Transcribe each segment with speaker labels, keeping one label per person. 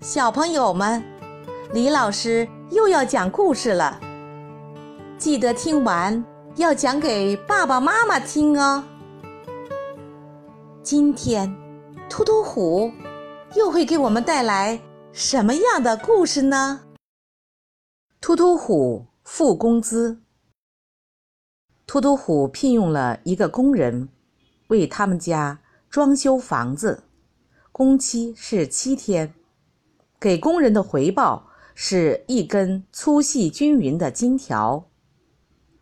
Speaker 1: 小朋友们，李老师又要讲故事了，记得听完要讲给爸爸妈妈听哦。今天，突突虎又会给我们带来什么样的故事呢？突突虎付工资。突突虎聘用了一个工人，为他们家装修房子，工期是七天。给工人的回报是一根粗细均匀的金条。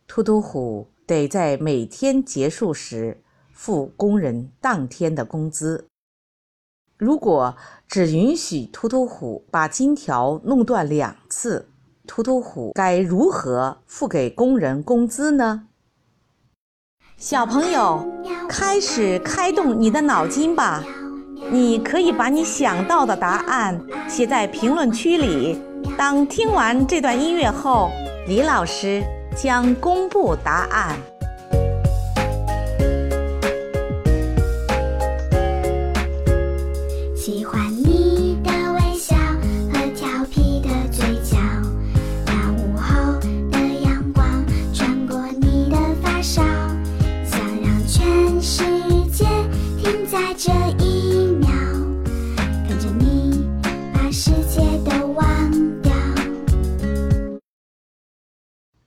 Speaker 1: 秃秃虎得在每天结束时付工人当天的工资。如果只允许秃秃虎把金条弄断两次，秃秃虎该如何付给工人工资呢？小朋友，开始开动你的脑筋吧。你可以把你想到的答案写在评论区里。当听完这段音乐后，李老师将公布答案。
Speaker 2: 喜欢你的微笑和调皮的嘴角，那午后的阳光穿过你的发梢，想让全世界停在这一。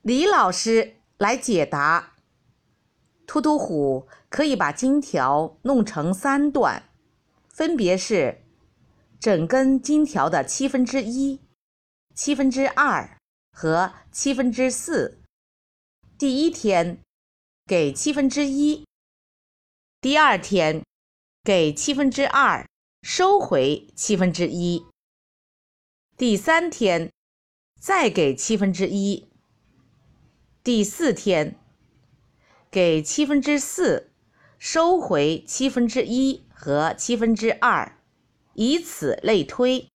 Speaker 1: 李老师来解答：突突虎可以把金条弄成三段，分别是整根金条的七分之一、七分之二和七分之四。第一天给七分之一，第二天给七分之二，收回七分之一。第三天再给七分之一。第四天，给七分之四，收回七分之一和七分之二，以此类推，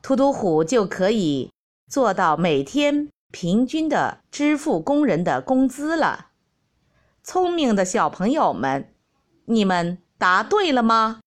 Speaker 1: 突突虎就可以做到每天平均的支付工人的工资了。聪明的小朋友们，你们答对了吗？